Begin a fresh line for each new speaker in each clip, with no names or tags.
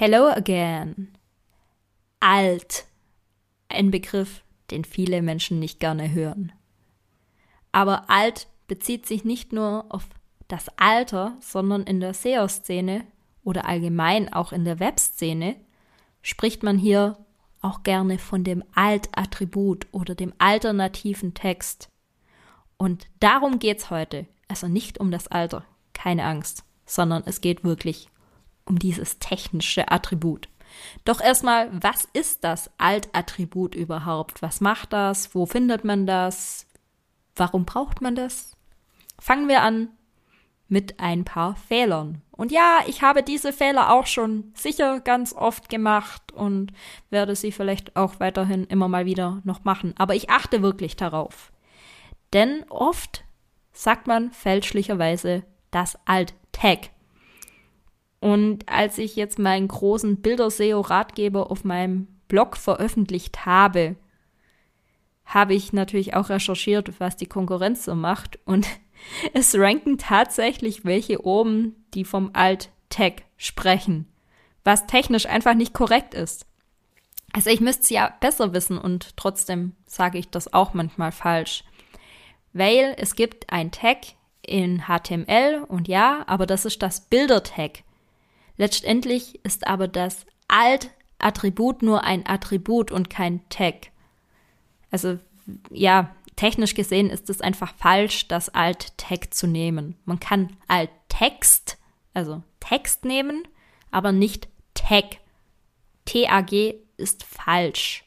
Hello again. Alt. Ein Begriff, den viele Menschen nicht gerne hören. Aber alt bezieht sich nicht nur auf das Alter, sondern in der SEO-Szene oder allgemein auch in der Web-Szene spricht man hier auch gerne von dem Alt-Attribut oder dem alternativen Text. Und darum geht's heute. Also nicht um das Alter, keine Angst, sondern es geht wirklich um dieses technische Attribut. Doch erstmal, was ist das Alt-Attribut überhaupt? Was macht das? Wo findet man das? Warum braucht man das? Fangen wir an mit ein paar Fehlern. Und ja, ich habe diese Fehler auch schon sicher ganz oft gemacht und werde sie vielleicht auch weiterhin immer mal wieder noch machen. Aber ich achte wirklich darauf. Denn oft sagt man fälschlicherweise das Alt-Tag. Und als ich jetzt meinen großen Bilder-SEO-Ratgeber auf meinem Blog veröffentlicht habe, habe ich natürlich auch recherchiert, was die Konkurrenz so macht. Und es ranken tatsächlich welche oben, die vom Alt-Tag sprechen, was technisch einfach nicht korrekt ist. Also ich müsste es ja besser wissen und trotzdem sage ich das auch manchmal falsch. Weil es gibt ein Tag in HTML und ja, aber das ist das Bilder-Tag. Letztendlich ist aber das Alt-Attribut nur ein Attribut und kein Tag. Also ja, technisch gesehen ist es einfach falsch, das Alt-Tag zu nehmen. Man kann Alt-Text, also Text nehmen, aber nicht Tag. TAG ist falsch.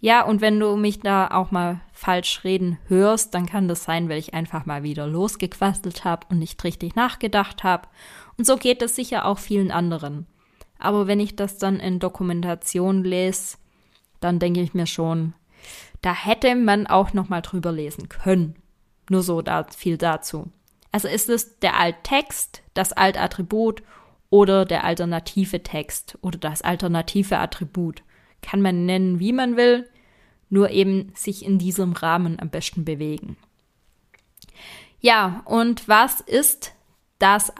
Ja, und wenn du mich da auch mal falsch reden hörst, dann kann das sein, weil ich einfach mal wieder losgequastelt habe und nicht richtig nachgedacht habe und so geht es sicher auch vielen anderen. Aber wenn ich das dann in Dokumentation lese, dann denke ich mir schon, da hätte man auch noch mal drüber lesen können. Nur so da, viel dazu. Also ist es der Alttext, das Altattribut oder der alternative Text oder das alternative Attribut. Kann man nennen, wie man will, nur eben sich in diesem Rahmen am besten bewegen. Ja, und was ist das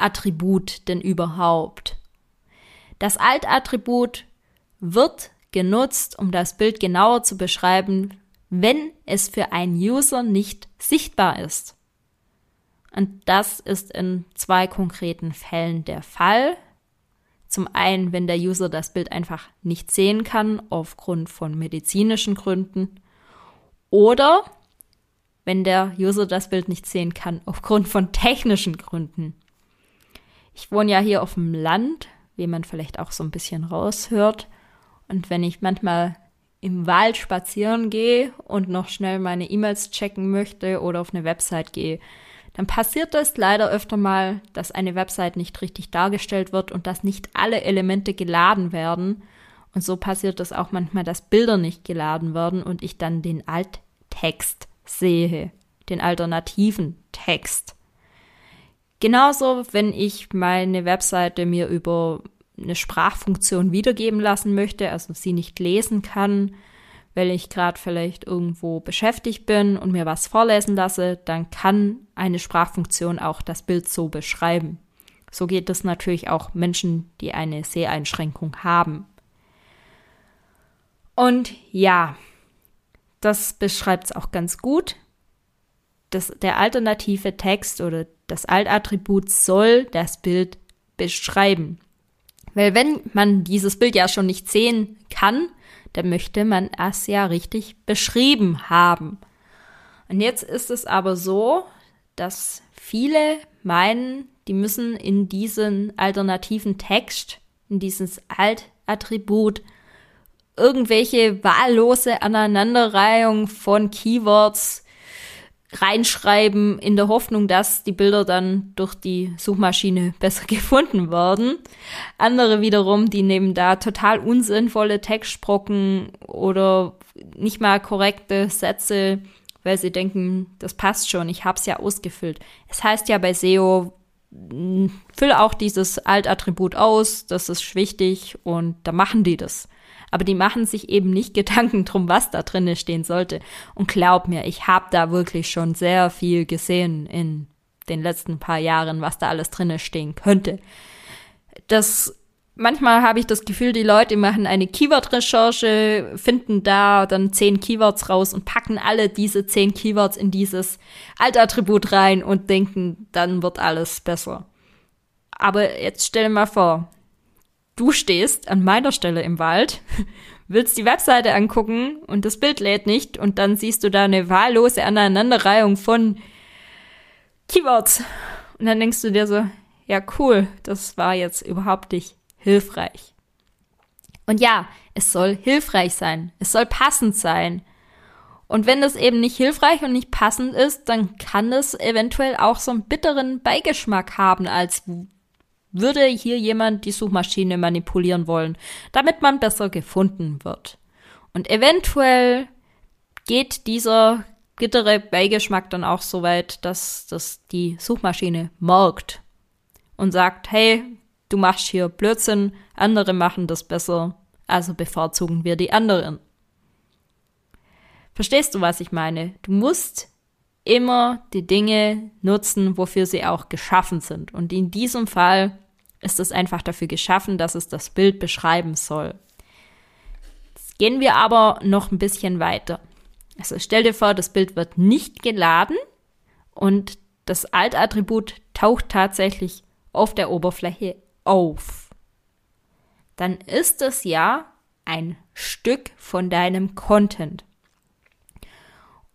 Attribut denn überhaupt? Das Alt-Attribut wird genutzt, um das Bild genauer zu beschreiben, wenn es für einen User nicht sichtbar ist. Und das ist in zwei konkreten Fällen der Fall. Zum einen, wenn der User das Bild einfach nicht sehen kann aufgrund von medizinischen Gründen oder wenn der User das Bild nicht sehen kann aufgrund von technischen Gründen. Ich wohne ja hier auf dem Land, wie man vielleicht auch so ein bisschen raushört. Und wenn ich manchmal im Wald spazieren gehe und noch schnell meine E-Mails checken möchte oder auf eine Website gehe, dann passiert es leider öfter mal, dass eine Website nicht richtig dargestellt wird und dass nicht alle Elemente geladen werden. Und so passiert es auch manchmal, dass Bilder nicht geladen werden und ich dann den Alttext sehe, den alternativen Text. Genauso, wenn ich meine Webseite mir über eine Sprachfunktion wiedergeben lassen möchte, also sie nicht lesen kann, weil ich gerade vielleicht irgendwo beschäftigt bin und mir was vorlesen lasse, dann kann eine Sprachfunktion auch das Bild so beschreiben. So geht es natürlich auch Menschen, die eine Seheinschränkung haben. Und ja, das beschreibt es auch ganz gut. Das, der alternative Text oder das Altattribut soll das Bild beschreiben. Weil wenn man dieses Bild ja schon nicht sehen kann, dann möchte man es ja richtig beschrieben haben. Und jetzt ist es aber so, dass viele meinen, die müssen in diesen alternativen Text, in dieses Altattribut, irgendwelche wahllose Aneinanderreihung von Keywords reinschreiben in der Hoffnung, dass die Bilder dann durch die Suchmaschine besser gefunden werden. Andere wiederum, die nehmen da total unsinnvolle Textsprocken oder nicht mal korrekte Sätze, weil sie denken, das passt schon, ich habe es ja ausgefüllt. Es heißt ja bei SEO, füll auch dieses Altattribut aus, das ist wichtig und da machen die das aber die machen sich eben nicht Gedanken drum, was da drinne stehen sollte. Und glaub mir, ich habe da wirklich schon sehr viel gesehen in den letzten paar Jahren, was da alles drinne stehen könnte. Das manchmal habe ich das Gefühl, die Leute machen eine Keyword-Recherche, finden da dann zehn Keywords raus und packen alle diese zehn Keywords in dieses Altattribut rein und denken, dann wird alles besser. Aber jetzt stell dir mal vor, du stehst an meiner Stelle im Wald, willst die Webseite angucken und das Bild lädt nicht und dann siehst du da eine wahllose Aneinanderreihung von Keywords. Und dann denkst du dir so, ja cool, das war jetzt überhaupt nicht hilfreich. Und ja, es soll hilfreich sein, es soll passend sein. Und wenn das eben nicht hilfreich und nicht passend ist, dann kann es eventuell auch so einen bitteren Beigeschmack haben, als würde hier jemand die Suchmaschine manipulieren wollen, damit man besser gefunden wird. Und eventuell geht dieser bittere Beigeschmack dann auch so weit, dass das die Suchmaschine merkt und sagt, hey, du machst hier Blödsinn, andere machen das besser, also bevorzugen wir die anderen. Verstehst du, was ich meine? Du musst immer die Dinge nutzen, wofür sie auch geschaffen sind. Und in diesem Fall ist es einfach dafür geschaffen, dass es das Bild beschreiben soll. Jetzt gehen wir aber noch ein bisschen weiter. Also stell dir vor, das Bild wird nicht geladen und das Altattribut taucht tatsächlich auf der Oberfläche auf. Dann ist es ja ein Stück von deinem Content.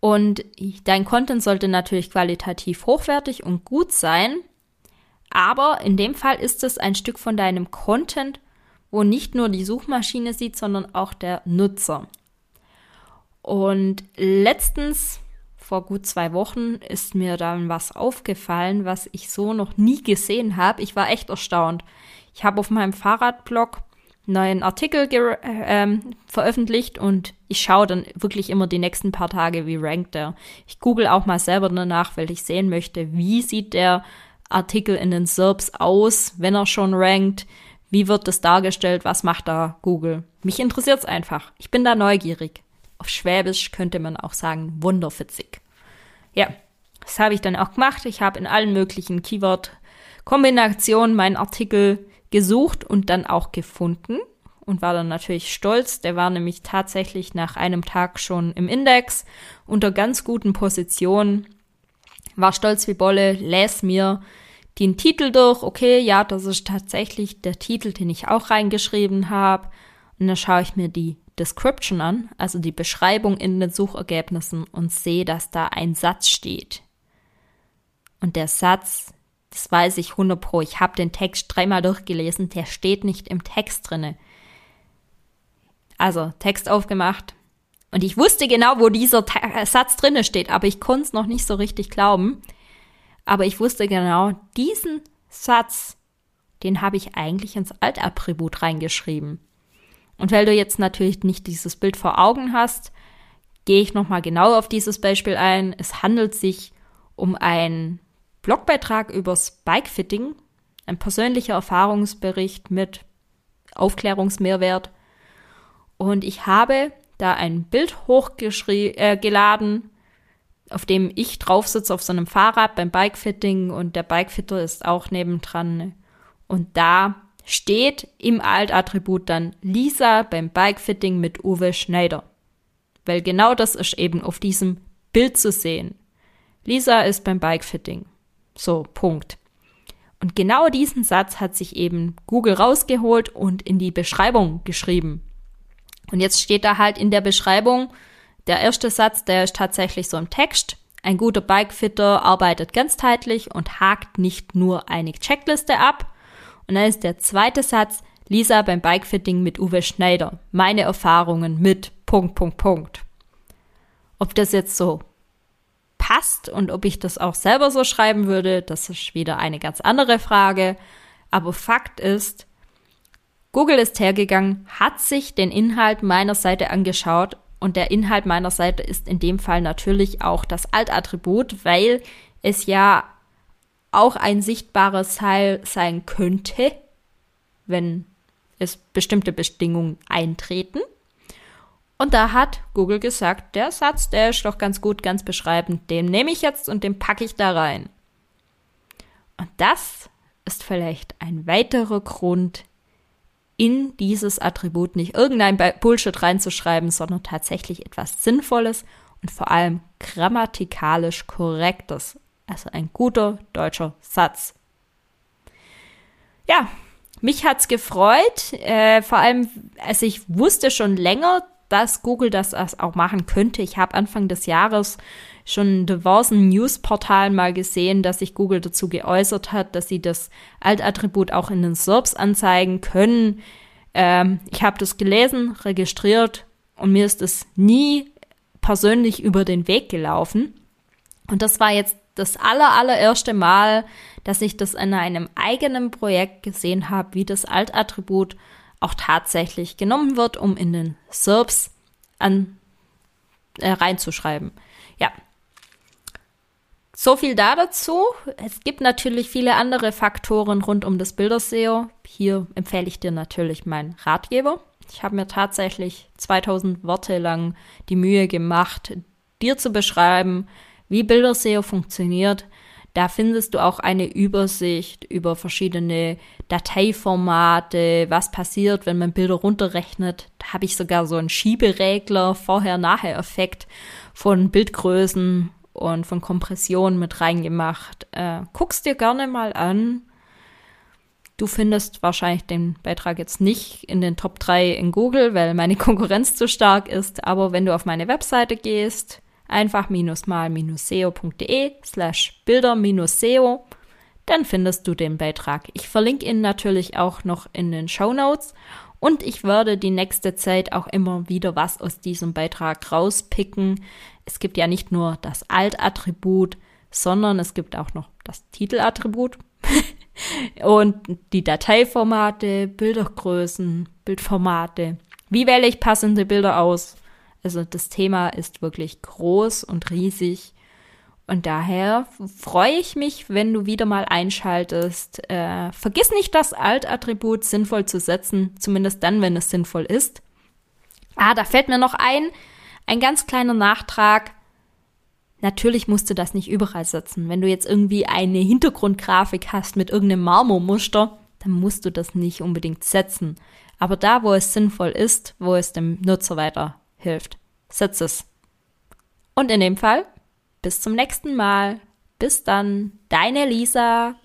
Und dein Content sollte natürlich qualitativ hochwertig und gut sein. Aber in dem Fall ist es ein Stück von deinem Content, wo nicht nur die Suchmaschine sieht, sondern auch der Nutzer. Und letztens, vor gut zwei Wochen, ist mir dann was aufgefallen, was ich so noch nie gesehen habe. Ich war echt erstaunt. Ich habe auf meinem Fahrradblog neuen Artikel äh, veröffentlicht und ich schaue dann wirklich immer die nächsten paar Tage, wie rankt der. Ich google auch mal selber danach, weil ich sehen möchte, wie sieht der Artikel in den SERPs aus, wenn er schon rankt, wie wird das dargestellt, was macht da Google. Mich interessiert's einfach. Ich bin da neugierig. Auf Schwäbisch könnte man auch sagen, wunderfitzig. Ja, das habe ich dann auch gemacht. Ich habe in allen möglichen Keyword-Kombinationen meinen Artikel gesucht und dann auch gefunden und war dann natürlich stolz. Der war nämlich tatsächlich nach einem Tag schon im Index unter ganz guten Positionen. War stolz wie Bolle, läs mir den Titel durch. Okay, ja, das ist tatsächlich der Titel, den ich auch reingeschrieben habe. Und dann schaue ich mir die Description an, also die Beschreibung in den Suchergebnissen und sehe, dass da ein Satz steht. Und der Satz das weiß ich 100 pro. Ich habe den Text dreimal durchgelesen. Der steht nicht im Text drinne. Also Text aufgemacht. Und ich wusste genau, wo dieser Ta Satz drinne steht, aber ich konnte es noch nicht so richtig glauben. Aber ich wusste genau, diesen Satz, den habe ich eigentlich ins Altattribut reingeschrieben. Und weil du jetzt natürlich nicht dieses Bild vor Augen hast, gehe ich nochmal genau auf dieses Beispiel ein. Es handelt sich um ein Blogbeitrag übers Bikefitting, ein persönlicher Erfahrungsbericht mit Aufklärungsmehrwert. Und ich habe da ein Bild hochgeladen, äh, auf dem ich drauf sitze auf so einem Fahrrad beim Bikefitting und der Bikefitter ist auch nebendran. Und da steht im Altattribut dann Lisa beim Bikefitting mit Uwe Schneider. Weil genau das ist eben auf diesem Bild zu sehen. Lisa ist beim Bikefitting. So, Punkt. Und genau diesen Satz hat sich eben Google rausgeholt und in die Beschreibung geschrieben. Und jetzt steht da halt in der Beschreibung, der erste Satz, der ist tatsächlich so im Text. Ein guter Bikefitter arbeitet ganzheitlich und hakt nicht nur eine Checkliste ab. Und dann ist der zweite Satz, Lisa beim Bikefitting mit Uwe Schneider. Meine Erfahrungen mit Punkt, Punkt, Punkt. Ob das jetzt so passt und ob ich das auch selber so schreiben würde, das ist wieder eine ganz andere Frage. Aber Fakt ist, Google ist hergegangen, hat sich den Inhalt meiner Seite angeschaut und der Inhalt meiner Seite ist in dem Fall natürlich auch das Altattribut, weil es ja auch ein sichtbares Teil sein könnte, wenn es bestimmte Bedingungen eintreten. Und da hat Google gesagt, der Satz, der ist doch ganz gut, ganz beschreibend, den nehme ich jetzt und den packe ich da rein. Und das ist vielleicht ein weiterer Grund, in dieses Attribut nicht irgendein Bullshit reinzuschreiben, sondern tatsächlich etwas Sinnvolles und vor allem grammatikalisch korrektes. Also ein guter deutscher Satz. Ja, mich hat's gefreut, äh, vor allem, also ich wusste schon länger, dass Google das auch machen könnte. Ich habe Anfang des Jahres schon diversen Newsportalen mal gesehen, dass sich Google dazu geäußert hat, dass sie das Altattribut auch in den SERPs anzeigen können. Ähm, ich habe das gelesen, registriert und mir ist es nie persönlich über den Weg gelaufen. Und das war jetzt das aller, allererste Mal, dass ich das in einem eigenen Projekt gesehen habe, wie das Altattribut auch tatsächlich genommen wird, um in den SERPs an, äh, reinzuschreiben. Ja. So viel da dazu. Es gibt natürlich viele andere Faktoren rund um das Bilderseo. Hier empfehle ich dir natürlich meinen Ratgeber. Ich habe mir tatsächlich 2000 Worte lang die Mühe gemacht, dir zu beschreiben, wie Bilderseo funktioniert. Da findest du auch eine Übersicht über verschiedene Dateiformate, was passiert, wenn man Bilder runterrechnet. Da habe ich sogar so einen Schieberegler, Vorher-Nachher-Effekt von Bildgrößen und von Kompression mit reingemacht. Äh, guck's dir gerne mal an. Du findest wahrscheinlich den Beitrag jetzt nicht in den Top 3 in Google, weil meine Konkurrenz zu stark ist. Aber wenn du auf meine Webseite gehst, einfach-mal-seo.de slash bilder-seo, dann findest du den Beitrag. Ich verlinke ihn natürlich auch noch in den Show Notes und ich werde die nächste Zeit auch immer wieder was aus diesem Beitrag rauspicken. Es gibt ja nicht nur das Alt-Attribut, sondern es gibt auch noch das Titelattribut und die Dateiformate, Bildergrößen, Bildformate. Wie wähle ich passende Bilder aus? Also das Thema ist wirklich groß und riesig. Und daher freue ich mich, wenn du wieder mal einschaltest. Äh, vergiss nicht, das Alt-Attribut sinnvoll zu setzen, zumindest dann, wenn es sinnvoll ist. Ah, da fällt mir noch ein, ein ganz kleiner Nachtrag. Natürlich musst du das nicht überall setzen. Wenn du jetzt irgendwie eine Hintergrundgrafik hast mit irgendeinem Marmormuster, dann musst du das nicht unbedingt setzen. Aber da, wo es sinnvoll ist, wo es dem Nutzer weiter hilft. Setz es. Und in dem Fall, bis zum nächsten Mal. Bis dann, deine Lisa.